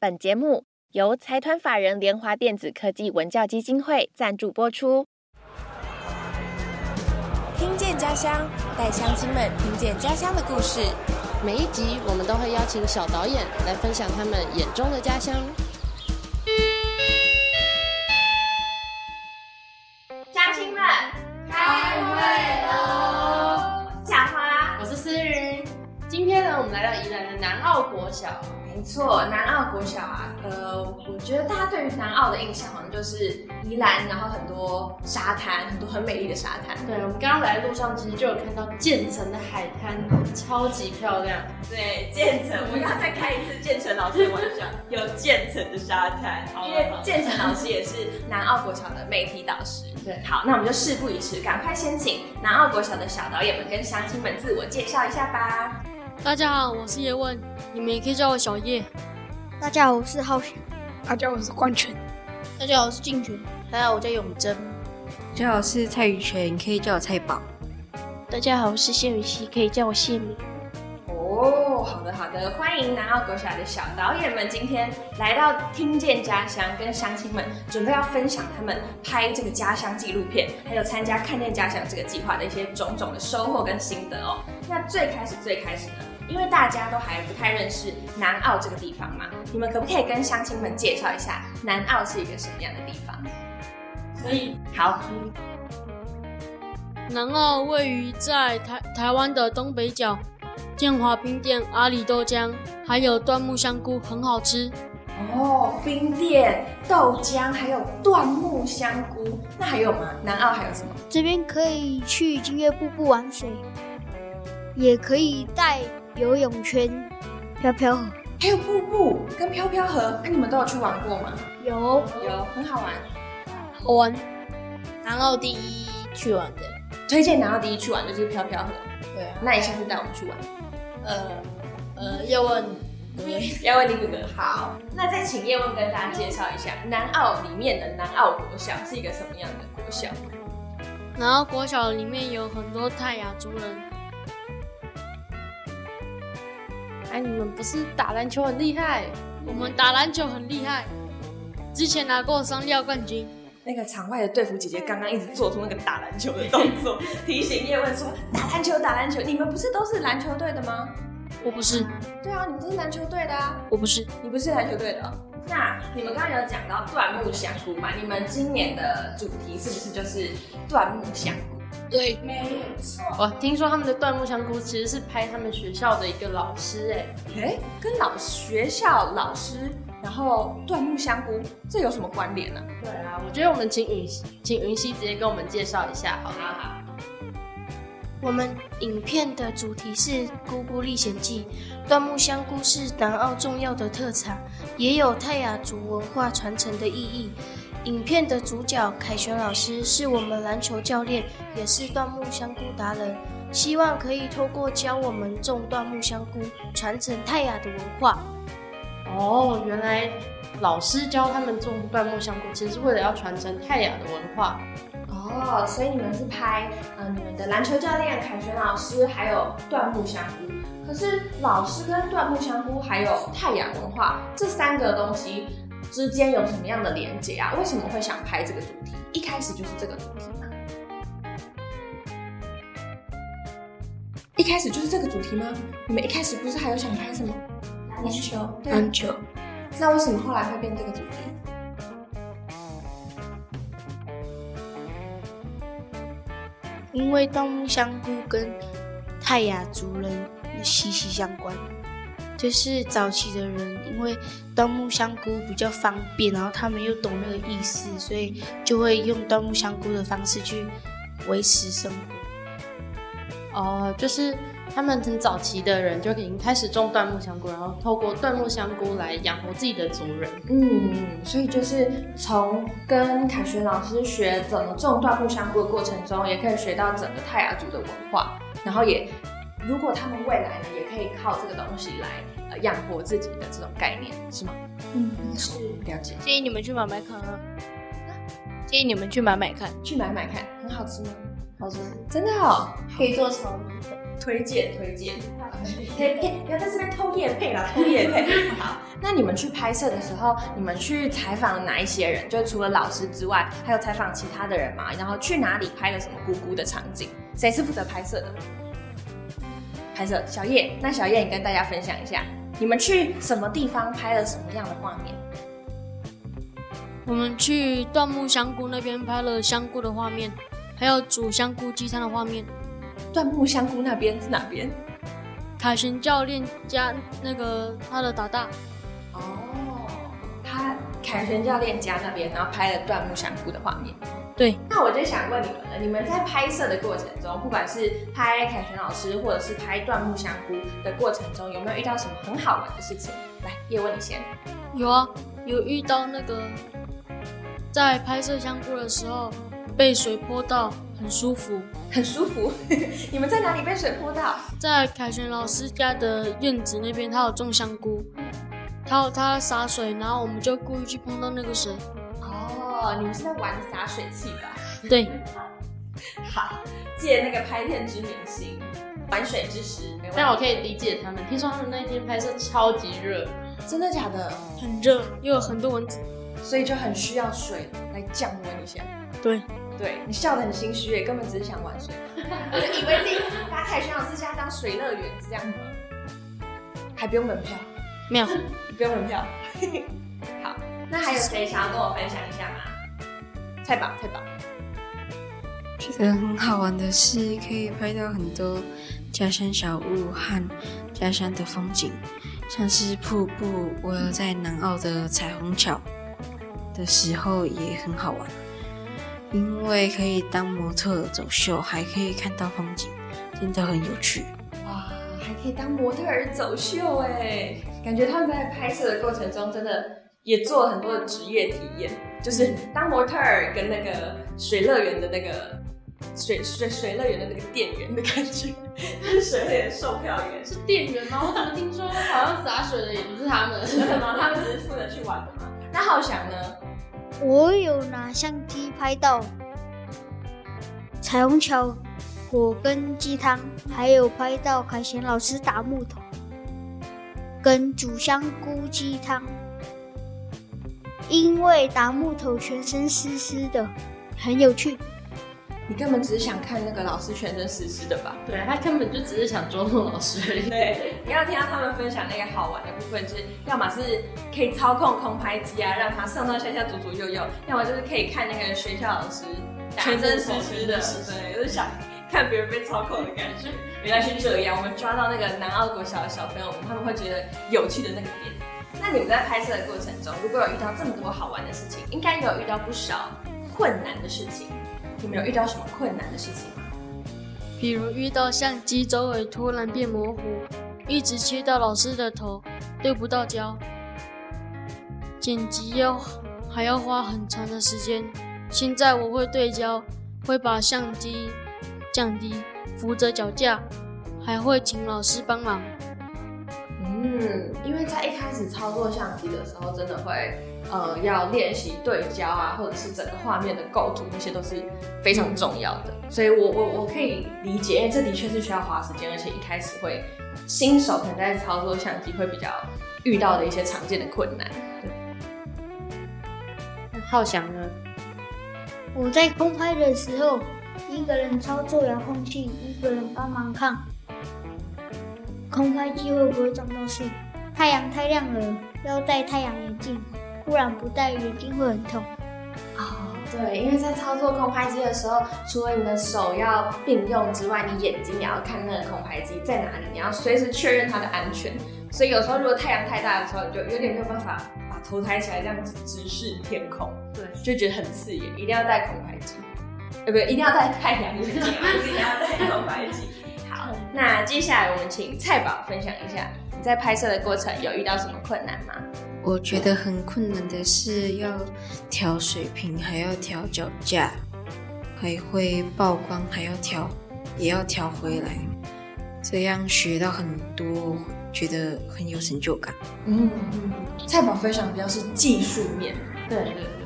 本节目由财团法人联华电子科技文教基金会赞助播出。听见家乡，带乡亲们听见家乡的故事。每一集我们都会邀请小导演来分享他们眼中的家乡。乡亲们，开会喽！小花。我是思云，今天呢，我们来到宜兰的南澳国小。没错，南澳国小啊，呃，我觉得大家对于南澳的印象好像就是宜兰，然后很多沙滩，很多很美丽的沙滩。对，我们刚刚来的路上，其实就有看到建成的海滩，超级漂亮。对，建成，我们刚刚再开一次建成老师的玩笑，有建成的沙滩，因为建成老师也是南澳国小的媒体导师。对，好，那我们就事不宜迟，赶快先请南澳国小的小导演们跟乡亲们自我介绍一下吧。大家好，我是叶问，你们也可以叫我小叶。大家好，我是浩轩。大家好，我是冠权。大家好，我是静权。大家好，我叫永贞。大家好，我是蔡宇泉，可以叫我蔡宝。大家好，我是谢雨熙，可以叫我谢敏。哦，好的好的，欢迎南澳国小的小导演们今天来到听见家乡，跟乡亲们准备要分享他们拍这个家乡纪录片，还有参加看见家乡这个计划的一些种种的收获跟心得哦。那最开始最开始呢，因为大家都还不太认识南澳这个地方嘛，你们可不可以跟乡亲们介绍一下南澳是一个什么样的地方？可以，好。南澳位于在台台湾的东北角。建华冰店、阿里豆浆，还有椴木香菇，很好吃。哦，冰店、豆浆，还有椴木香菇，那还有吗？南澳还有什么？这边可以去金月瀑布玩水，也可以带游泳圈、飘飘河，还有瀑布跟飘飘河。那你们都有去玩过吗？有，有，很好玩。好玩。南澳第一去玩的，推荐南澳第一去玩就是飘飘河。对啊，那你下次带我们去玩。呃呃，叶问，要问你哥哥好。那再请叶问跟大家介绍一下南澳里面的南澳国小是一个什么样的国小？南澳国小里面有很多泰雅族人。哎，你们不是打篮球很厉害？我们打篮球很厉害，之前拿过双料冠军。那个场外的队服姐姐刚刚一直做出那个打篮球的动作，提醒叶问说：“打篮球，打篮球！你们不是都是篮球队的吗？”我不是。对啊，你们都是篮球队的啊。我不是，你不是篮球队的。那你们刚刚有讲到断木香菇嘛？你们今年的主题是不是就是断木香菇？对，没错。我听说他们的椴木香菇其实是拍他们学校的一个老师，哎，哎，跟老学校老师。然后椴木香菇，这有什么关联呢？对啊，我觉得我们请允请云溪直接跟我们介绍一下，好好。我们影片的主题是《姑姑历险记》，椴木香菇是南澳重要的特产，也有泰雅族文化传承的意义。影片的主角凯旋老师是我们篮球教练，也是椴木香菇达人，希望可以透过教我们种椴木香菇，传承泰雅的文化。哦，原来老师教他们种椴木香菇，其实是为了要传承泰雅的文化。哦，所以你们是拍，嗯，你们的篮球教练凯旋老师，还有椴木香菇。可是老师跟椴木香菇还有泰雅文化这三个东西之间有什么样的连接啊？为什么会想拍这个主题？一开始就是这个主题吗？一开始就是这个主题吗？你们一开始不是还有想拍什么？篮球，篮球。那为什么后来会变这个主题？因为椴木香菇跟泰雅族人息息相关。就是早期的人，因为椴木香菇比较方便，然后他们又懂那个意思，所以就会用椴木香菇的方式去维持生活。哦，就是。他们很早期的人就已经开始种椴木香菇，然后透过椴木香菇来养活自己的族人。嗯，所以就是从跟凯旋老师学怎么种椴木香菇的过程中，也可以学到整个泰雅族的文化。然后也，如果他们未来呢，也可以靠这个东西来呃养活自己的这种概念，是吗？嗯，是了解。建议你们去买买看啊！建议你们去买买看，去买买看，很好吃吗？好吃，真的哦，可以做炒米粉。推荐推荐，嘿嘿，不要在这边偷夜配啦，偷夜配。好，那你们去拍摄的时候，你们去采访了哪一些人？就除了老师之外，还有采访其他的人吗？然后去哪里拍了什么姑姑的场景？谁是负责拍摄的？拍摄小叶，那小叶你跟大家分享一下，你们去什么地方拍了什么样的画面？我们去椴木香菇那边拍了香菇的画面，还有煮香菇鸡汤的画面。椴木香菇那边是哪边？凯旋教练加那个他的打大。哦，他凯旋教练家那边，然后拍了断木香菇的画面。对，那我就想问你们了，你们在拍摄的过程中，不管是拍凯旋老师，或者是拍断木香菇的过程中，有没有遇到什么很好玩的事情？来，叶问你先。有啊，有遇到那个在拍摄香菇的时候被水泼到，很舒服。很舒服。你们在哪里被水泼到？在凯旋老师家的院子那边，他有种香菇，他有他洒水，然后我们就故意去碰到那个水。哦，你们是在玩洒水器吧？对，好，借那个拍片之明星，玩水之时。但我可以理解他们，听说他们那天拍摄超级热，真的假的？很热，又有很多蚊子。所以就很需要水来降温一下。对，对你笑得很心虚耶，根本只是想玩水，我就以为自己把凯旋老师家当水乐园是这样吗？还不用门票，没有。不用门票。好，那还有谁想要跟我分享一下吗？太棒，太棒。觉得很好玩的是，可以拍到很多家乡小物和家乡的风景，像是瀑布。我有在南澳的彩虹桥的时候也很好玩，因为可以当模特走秀，还可以看到风景，真的很有趣。哇，还可以当模特儿走秀哎，感觉他们在拍摄的过程中真的也做了很多的职业体验，就是当模特儿跟那个水乐园的那个水水水乐园的那个店员的感觉，就是水乐园售票员是是店员吗？我怎么听说好像洒水的也不是他们？真的吗？他们只是负责去玩的嘛？那浩翔呢？我有拿相机拍到彩虹桥、火跟鸡汤，还有拍到凯旋老师打木头，跟煮香菇鸡汤。因为打木头全身湿湿的，很有趣。你根本只是想看那个老师全身湿湿的吧？对他根本就只是想捉弄老师而已。对，你要听到他们分享那个好玩的部分，就是要么是可以操控空拍机啊，让它上上下下左左右右；要么就是可以看那个学校老师全身湿湿的，对，就是想看别人被操控的感觉。原来是这样，我们抓到那个南澳国小的小朋友，他们会觉得有趣的那个点。那你们在拍摄的过程中，如果有遇到这么多好玩的事情，应该有遇到不少困难的事情。你们有遇到什么困难的事情吗？比如遇到相机周围突然变模糊，一直切到老师的头，对不到焦，剪辑要还要花很长的时间。现在我会对焦，会把相机降低，扶着脚架，还会请老师帮忙。嗯，因为在一开始操作相机的时候，真的会呃要练习对焦啊，或者是整个画面的构图，那些都是非常重要的。所以我我我可以理解，因为这的确是需要花时间，而且一开始会新手可能在操作相机会比较遇到的一些常见的困难。那浩翔呢？我在空拍的时候，一个人操作遥控器，一个人帮忙看空拍机会不会撞到树。太阳太亮了，要戴太阳眼镜，不然不戴眼镜会很痛。哦，对，因为在操作空拍机的时候，除了你的手要并用之外，你眼睛也要看那个空拍机在哪里，你要随时确认它的安全。所以有时候如果太阳太大的时候，你就有点没有办法把头抬起来这样子直视天空，对，就觉得很刺眼，一定要戴空拍机，呃，不，一定要戴太阳眼镜，一定要戴空拍机。好，那接下来我们请蔡宝分享一下你在拍摄的过程有遇到什么困难吗？我觉得很困难的是要调水平，还要调脚架，还会曝光，还要调，也要调回来，这样学到很多，觉得很有成就感。嗯，蔡宝分享比较是技术面，对对对。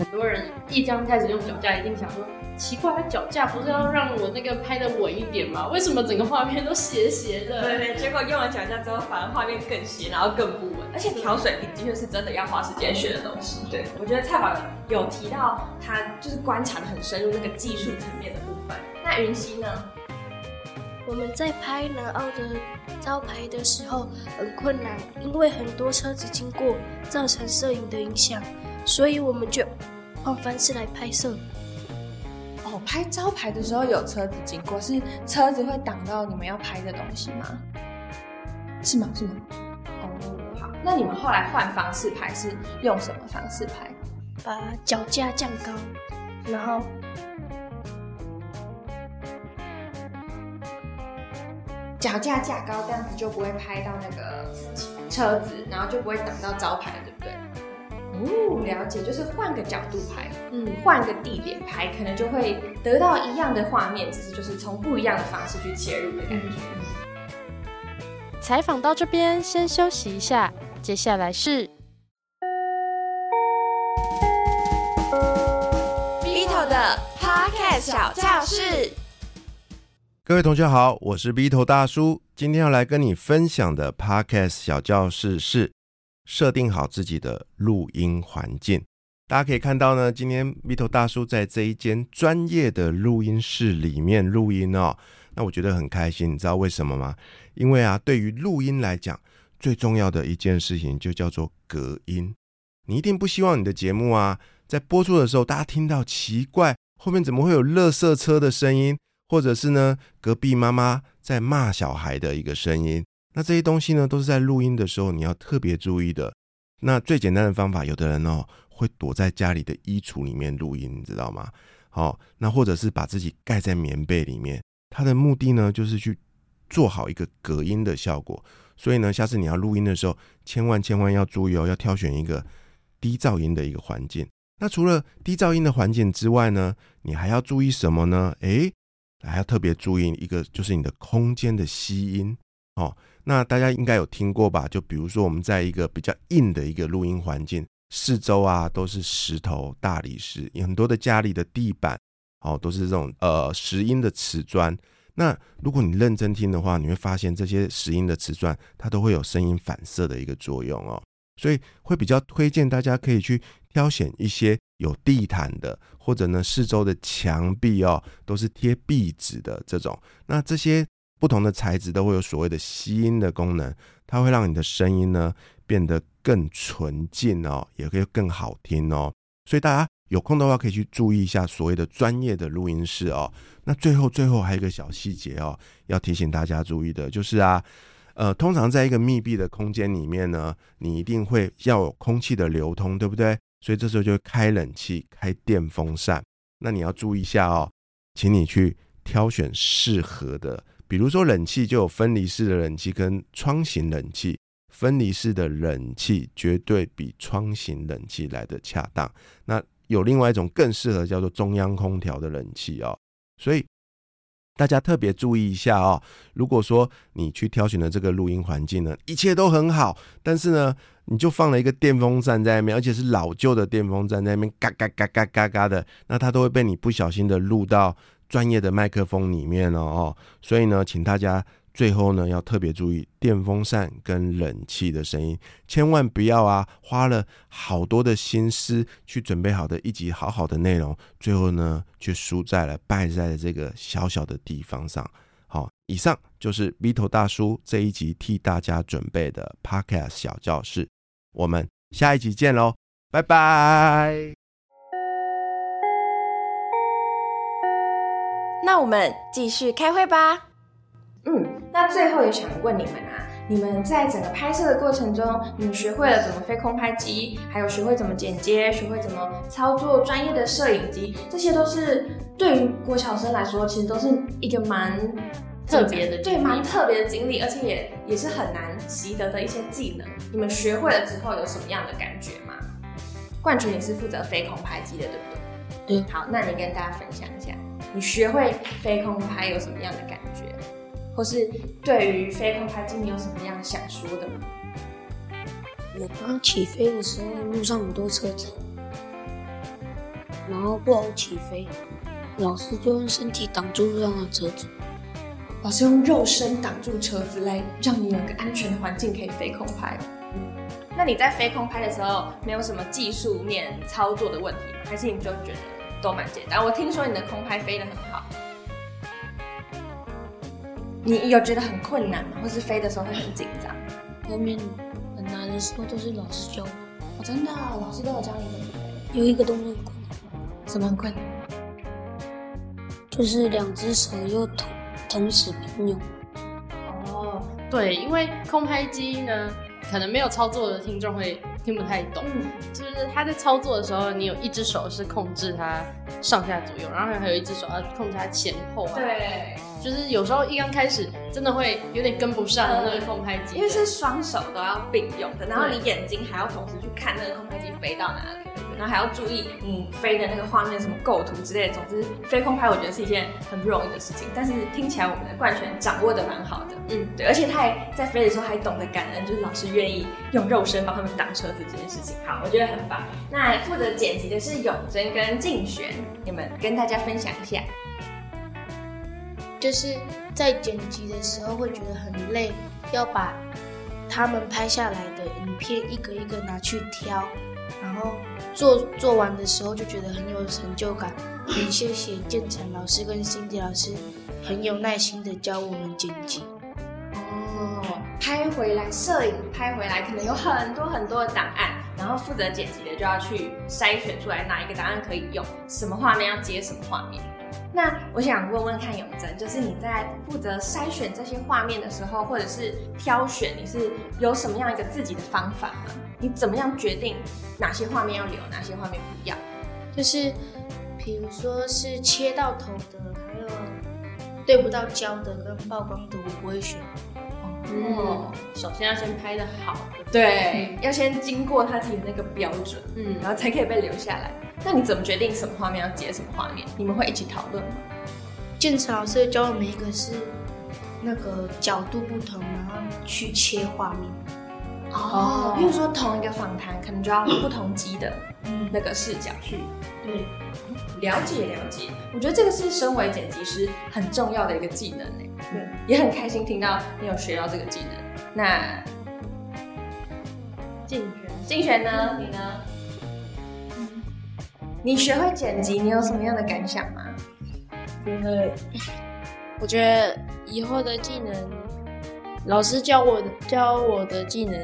很多人一刚开始用脚架，一定想说奇怪，他脚架不是要让我那个拍的稳一点吗？为什么整个画面都斜斜的？对对，结果用了脚架之后，反而画面更斜，然后更不稳。而且调水平的确是真的要花时间学的东西。对，我觉得蔡宝有提到他就是观察的很深入那个技术层面的部分。那云溪呢？我们在拍南澳的招牌的时候很困难，因为很多车子经过，造成摄影的影响，所以我们就换方式来拍摄。哦，拍招牌的时候有车子经过，是车子会挡到你们要拍的东西吗？是吗？是吗？哦，好，那你们后来换方式拍是用什么方式拍？把脚架降高，然后脚架架高，这样子就不会拍到那个车子，然后就不会挡到招牌，对不对？哦，了解，就是换个角度拍，嗯，换个地点拍，可能就会得到一样的画面，只是就是从不一样的方式去切入的感觉。采访到这边，先休息一下，接下来是 Vito 的 Podcast 小教室。各位同学好，我是 B 头大叔。今天要来跟你分享的 Podcast 小教室是设定好自己的录音环境。大家可以看到呢，今天米头大叔在这一间专业的录音室里面录音哦。那我觉得很开心，你知道为什么吗？因为啊，对于录音来讲，最重要的一件事情就叫做隔音。你一定不希望你的节目啊，在播出的时候，大家听到奇怪，后面怎么会有垃圾车的声音？或者是呢，隔壁妈妈在骂小孩的一个声音，那这些东西呢，都是在录音的时候你要特别注意的。那最简单的方法，有的人哦会躲在家里的衣橱里面录音，你知道吗？好，那或者是把自己盖在棉被里面，他的目的呢，就是去做好一个隔音的效果。所以呢，下次你要录音的时候，千万千万要注意哦，要挑选一个低噪音的一个环境。那除了低噪音的环境之外呢，你还要注意什么呢？诶。还要特别注意一个，就是你的空间的吸音哦。那大家应该有听过吧？就比如说我们在一个比较硬的一个录音环境，四周啊都是石头、大理石，很多的家里的地板哦都是这种呃石英的瓷砖。那如果你认真听的话，你会发现这些石英的瓷砖它都会有声音反射的一个作用哦。所以会比较推荐大家可以去挑选一些。有地毯的，或者呢，四周的墙壁哦，都是贴壁纸的这种。那这些不同的材质都会有所谓的吸音的功能，它会让你的声音呢变得更纯净哦，也可以更好听哦。所以大家有空的话可以去注意一下所谓的专业的录音室哦。那最后最后还有一个小细节哦，要提醒大家注意的就是啊，呃，通常在一个密闭的空间里面呢，你一定会要有空气的流通，对不对？所以这时候就开冷气、开电风扇。那你要注意一下哦，请你去挑选适合的，比如说冷气就有分离式的冷气跟窗型冷气。分离式的冷气绝对比窗型冷气来的恰当。那有另外一种更适合叫做中央空调的冷气哦。所以大家特别注意一下哦。如果说你去挑选的这个录音环境呢，一切都很好，但是呢。你就放了一个电风扇在那边，而且是老旧的电风扇在那边，嘎嘎嘎嘎嘎嘎的，那它都会被你不小心的录到专业的麦克风里面了哦。所以呢，请大家最后呢要特别注意电风扇跟冷气的声音，千万不要啊花了好多的心思去准备好的一集好好的内容，最后呢却输在了败在了这个小小的地方上。好，以上就是 V 头大叔这一集替大家准备的 Podcast 小教室。我们下一集见喽，拜拜。那我们继续开会吧。嗯，那最后也想问你们啊，你们在整个拍摄的过程中，你们学会了怎么飞空拍机，还有学会怎么剪接，学会怎么操作专业的摄影机，这些都是对于国小生来说，其实都是一个蛮。特别的对，蛮特别的经历，而且也也是很难习得的一些技能。你们学会了之后有什么样的感觉吗？冠军你是负责飞空拍机的，对不对？对。好，那你跟大家分享一下，你学会飞空拍有什么样的感觉，或是对于飞空拍机你有什么样想说的吗？我刚起飞的时候，路上很多车子，然后不好起飞。老师就用身体挡住路上的车子。老师用肉身挡住车子，来让你有个安全的环境可以飞空拍。那你在飞空拍的时候，没有什么技术面操作的问题吗？还是你就觉得都蛮简单？我听说你的空拍飞得很好，你有觉得很困难吗？或是飞的时候会很紧张？后面很难的时候都是老师教我。哦，真的、哦，老师都有教你怎么飞？有一个动作很困难，什么很困难？就是两只手又同同时并用。哦，对，因为空拍机呢，可能没有操作的听众会听不太懂。嗯，就是他在操作的时候，你有一只手是控制它上下左右，然后还有一只手要控制它前后啊。，对，就是有时候一刚开始真的会有点跟不上那个空拍机的，因为是双手都要并用的，然后你眼睛还要同时去看那个空拍机飞到哪里，然后还要注意你飞的那个画面什么构图之类的。总之，飞空拍我觉得是一件很不容易的事情，但是听起来我们的冠权掌握的蛮好的。嗯，对，而且他还在飞的时候还懂得感恩，就是老师愿意用肉身帮他们挡车子这件事情。好，我觉得很棒。那负责剪辑的是永贞跟静璇，你们跟大家分享一下。就是在剪辑的时候会觉得很累，要把他们拍下来的影片一个一个拿去挑，然后做做完的时候就觉得很有成就感。很谢谢建成老师跟 Cindy 老师很有耐心的教我们剪辑。哦，拍回来，摄影拍回来，可能有很多很多的档案，然后负责剪辑的就要去筛选出来哪一个档案可以用，什么画面要接什么画面。那我想问问看永贞，就是你在负责筛选这些画面的时候，或者是挑选，你是有什么样一个自己的方法吗？你怎么样决定哪些画面要留，哪些画面不要？就是比如说是切到头的，还有对不到焦的跟曝光的，我不会选。哦，首先要先拍的好的，对，要先经过他自己的那个标准，嗯，然后才可以被留下来。那你怎么决定什么画面要接什么画面？你们会一起讨论吗？建成老师教我们一个是那个角度不同，然后去切画面。哦，比如说同一个访谈，可能就要不同机的那个视角去对，了解了解。我觉得这个是身为剪辑师很重要的一个技能诶。对，也很开心听到你有学到这个技能。那竞选竞选呢？你呢？你学会剪辑，你有什么样的感想吗？觉得，我觉得以后的技能，老师教我的教我的技能，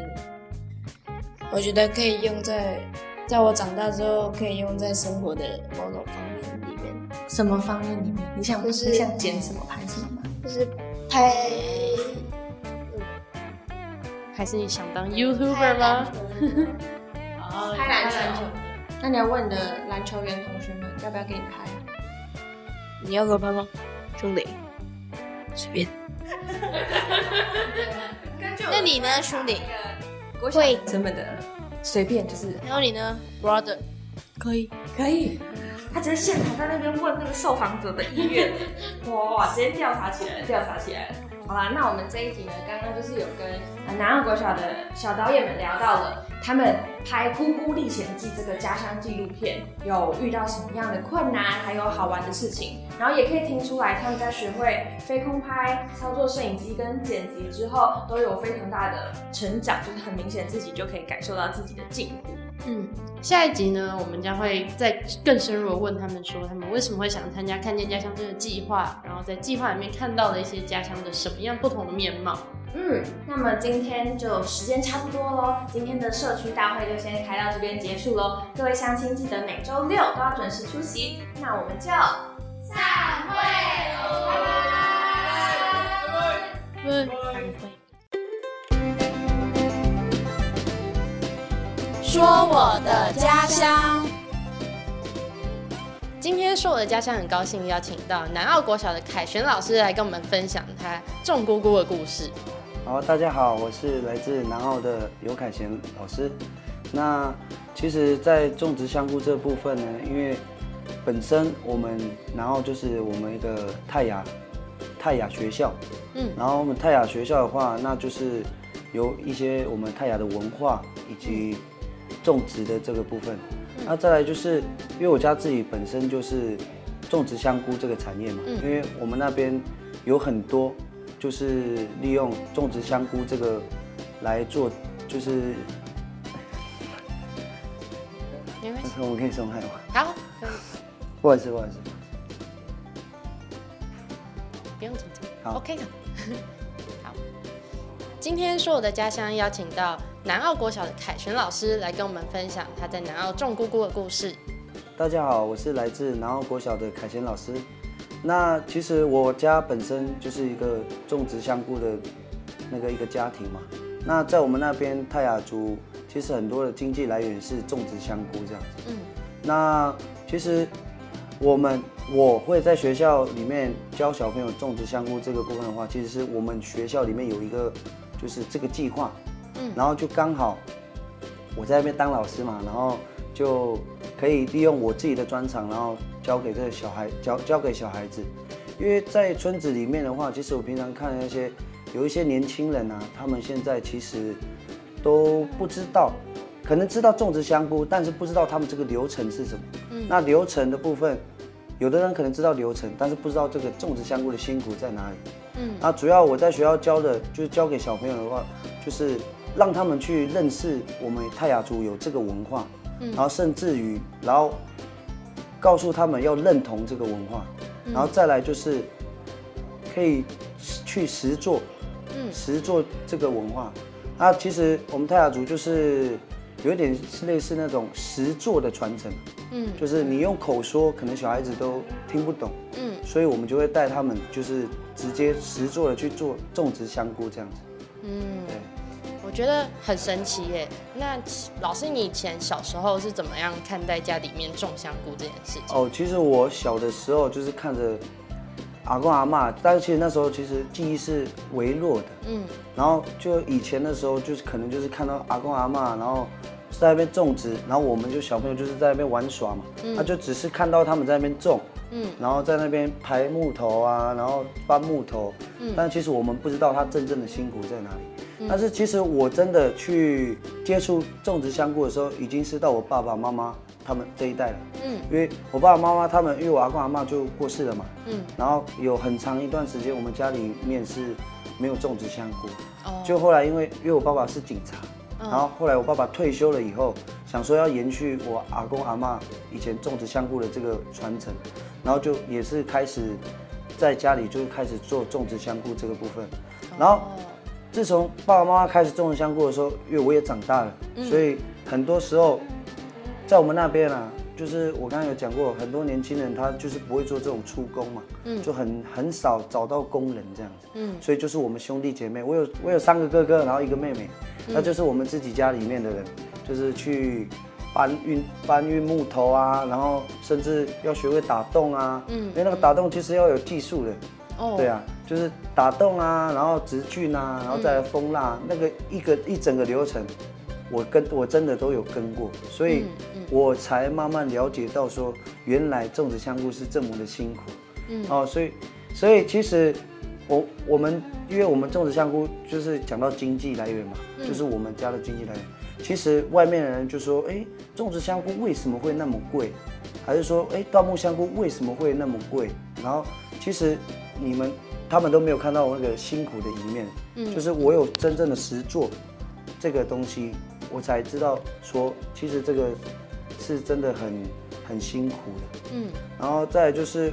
我觉得可以用在，在我长大之后可以用在生活的某种方面里面，什么方面里面？你想就是你想剪什么拍什么吗？就是拍还是你想当 YouTuber 吗？哦拍篮球。那你要问你的篮球员同学们要不要给你拍啊？你要给我拍吗，兄弟？随便。那你呢兄弟？国小学生们的随便就是然后你呢，brother？可以。可以。他直接现场在那边问那个受访者的意愿，哇，直接调查起来了，调查起来了。好啦，那我们这一集呢，刚刚就是有跟南澳国小的小导演们聊到了他们拍《姑姑历险记》这个家乡纪录片有遇到什么样的困难，还有好玩的事情，然后也可以听出来他们在学会飞空拍、操作摄影机跟剪辑之后，都有非常大的成长，就是很明显自己就可以感受到自己的进步。嗯，下一集呢，我们将会再更深入的问他们说，他们为什么会想参加看见家乡这个计划，然后在计划里面看到了一些家乡的什么样不同的面貌。嗯，那么今天就时间差不多喽，今天的社区大会就先开到这边结束喽。各位乡亲记得每周六都要准时出席，那我们就散会喽，拜拜。对。说我的家乡。今天说我的家乡，很高兴邀请到南澳国小的凯旋老师来跟我们分享他种姑姑的故事。好，大家好，我是来自南澳的尤凯旋老师。那其实，在种植香菇这部分呢，因为本身我们南澳就是我们一个泰雅泰雅学校，嗯然后我们泰雅学校的话，那就是有一些我们泰雅的文化以及种植的这个部分。那再来就是，因为我家自己本身就是种植香菇这个产业嘛，嗯因为我们那边有很多就是利用种植香菇这个来做，就是没关系。我们可以松开吗？好，可以不好意思，不好意思。不用紧张。好 OK 的。好，今天说我的家乡邀请到南澳国小的凯旋老师来跟我们分享他在南澳种菇菇的故事。大家好，我是来自南澳国小的凯旋老师。那其实我家本身就是一个种植香菇的那个一个家庭嘛。那在我们那边泰雅族，其实很多的经济来源是种植香菇这样子。嗯那其实我们我会在学校里面教小朋友种植香菇这个部分的话，其实是我们学校里面有一个就是这个计划，嗯然后就刚好我在那边当老师嘛，然后就可以利用我自己的专长，然后教给这个小孩教教给小孩子，因为在村子里面的话，其实我平常看那些有一些年轻人啊，他们现在其实都不知道，可能知道种植香菇，但是不知道他们这个流程是什么。嗯那流程的部分，有的人可能知道流程，但是不知道这个种植香菇的辛苦在哪里。嗯那主要我在学校教的，就是教给小朋友的话，就是让他们去认识我们泰雅族有这个文化，嗯。然后甚至于，然后告诉他们要认同这个文化，嗯。然后再来就是可以去实做，嗯。实做这个文化。那其实我们泰雅族就是有一点是类似那种实做的传承，嗯。就是你用口说，可能小孩子都听不懂，嗯。所以我们就会带他们就是直接实做的去做种植香菇这样子。嗯。对，我觉得很神奇耶。那老师，你以前小时候是怎么样看待家里面种香菇这件事情？哦，其实我小的时候就是看着阿公阿嬷，但是其实那时候其实记忆是微弱的。嗯然后就以前的时候，就是可能就是看到阿公阿嬷，然后在那边种植，然后我们就小朋友就是在那边玩耍嘛，嗯他就只是看到他们在那边种，嗯然后在那边排木头啊，然后搬木头，嗯但其实我们不知道他真正的辛苦在哪里。嗯。但是其实我真的去接触种植香菇的时候，已经是到我爸爸妈妈他们这一代了。嗯。因为我爸爸妈妈他们，因为我阿公阿妈就过世了嘛，嗯。然后有很长一段时间我们家里面是没有种植香菇，哦。就后来因为因为我爸爸是警察，嗯。然后后来我爸爸退休了以后，想说要延续我阿公阿妈以前种植香菇的这个传承，然后就也是开始在家里就开始做种植香菇这个部分，然后哦自从爸爸妈妈开始种香菇的时候，因为我也长大了，嗯。所以很多时候在我们那边啊，就是我刚刚有讲过，很多年轻人他就是不会做这种出工嘛，嗯。就很很少找到工人这样子，嗯。所以就是我们兄弟姐妹，我有我有三个哥哥，然后一个妹妹，嗯。那就是我们自己家里面的人，就是去搬运搬运木头啊，然后甚至要学会打洞啊，嗯。因为那个打洞其实要有技术的，哦对啊，就是打洞啊，然后直菌啊，然后再来蜂蜡，那个一个一整个流程，我跟我真的都有跟过，所以嗯我才慢慢了解到说，原来种植香菇是这么的辛苦。嗯哦，所以所以其实我我们因为我们种植香菇就是讲到经济来源嘛，嗯就是我们家的经济来源。其实外面的人就说，哎，种植香菇为什么会那么贵？还是说，哎，椴木香菇为什么会那么贵？然后其实你们他们都没有看到我那个辛苦的一面，嗯就是我有真正的实做这个东西，我才知道说，其实这个是真的很很辛苦的。嗯然后再来就是，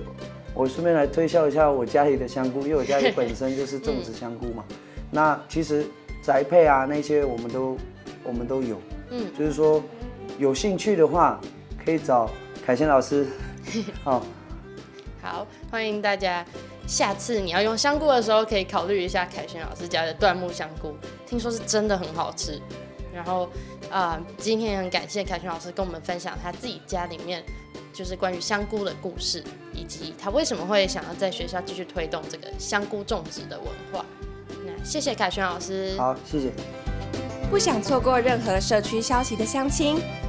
我顺便来推销一下我家里的香菇，因为我家里本身就是种植香菇嘛。那其实宅配啊那些我们都我们都有，嗯就是说有兴趣的话可以找凯旋老师。好，好，欢迎大家。下次你要用香菇的时候，可以考虑一下凯旋老师家的椴木香菇，听说是真的很好吃。然后，啊、今天也很感谢凯旋老师跟我们分享他自己家里面就是关于香菇的故事，以及他为什么会想要在学校继续推动这个香菇种植的文化。那谢谢凯旋老师。好，谢谢。不想错过任何社区消息的乡亲，